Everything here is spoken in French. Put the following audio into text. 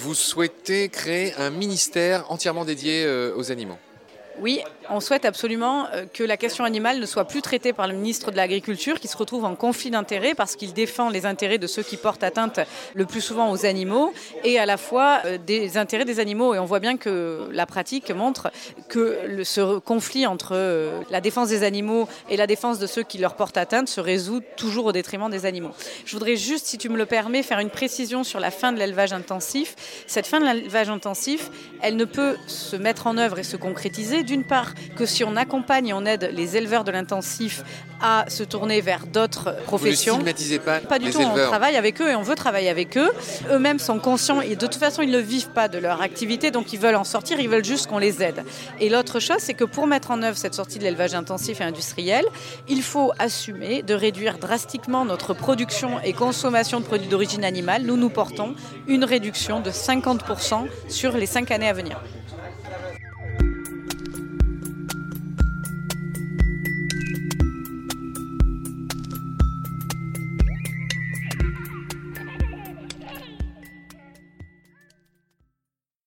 vous souhaitez créer un ministère entièrement dédié euh, aux animaux. Oui, on souhaite absolument euh, que la question animale ne soit plus traitée par le ministre de l'Agriculture, qui se retrouve en conflit d'intérêts parce qu'il défend les intérêts de ceux qui portent atteinte le plus souvent aux animaux et à la fois euh, des intérêts des animaux. Et on voit bien que la pratique montre que ce conflit entre euh, la défense des animaux et la défense de ceux qui leur portent atteinte se résout toujours au détriment des animaux. Je voudrais juste, si tu me le permets, faire une précision sur la fin de l'élevage intensif. Cette fin de l'élevage intensif, elle ne peut se mettre en œuvre et se concrétiser d'une part que si on accompagne et on aide les éleveurs de l'intensif à se tourner vers d'autres professions. Vous ne pas Pas du tout, on travaille avec eux et on veut travailler avec eux. Eux-mêmes sont conscients et de toute façon ils ne vivent pas de leur activité donc ils veulent en sortir, ils veulent juste qu'on les aide. Et l'autre chose c'est que pour mettre en œuvre cette sortie de l'élevage intensif et industriel, il faut assumer de réduire drastiquement notre production et consommation de produits d'origine animale. Nous nous portons une réduction de 50% sur les cinq années à venir.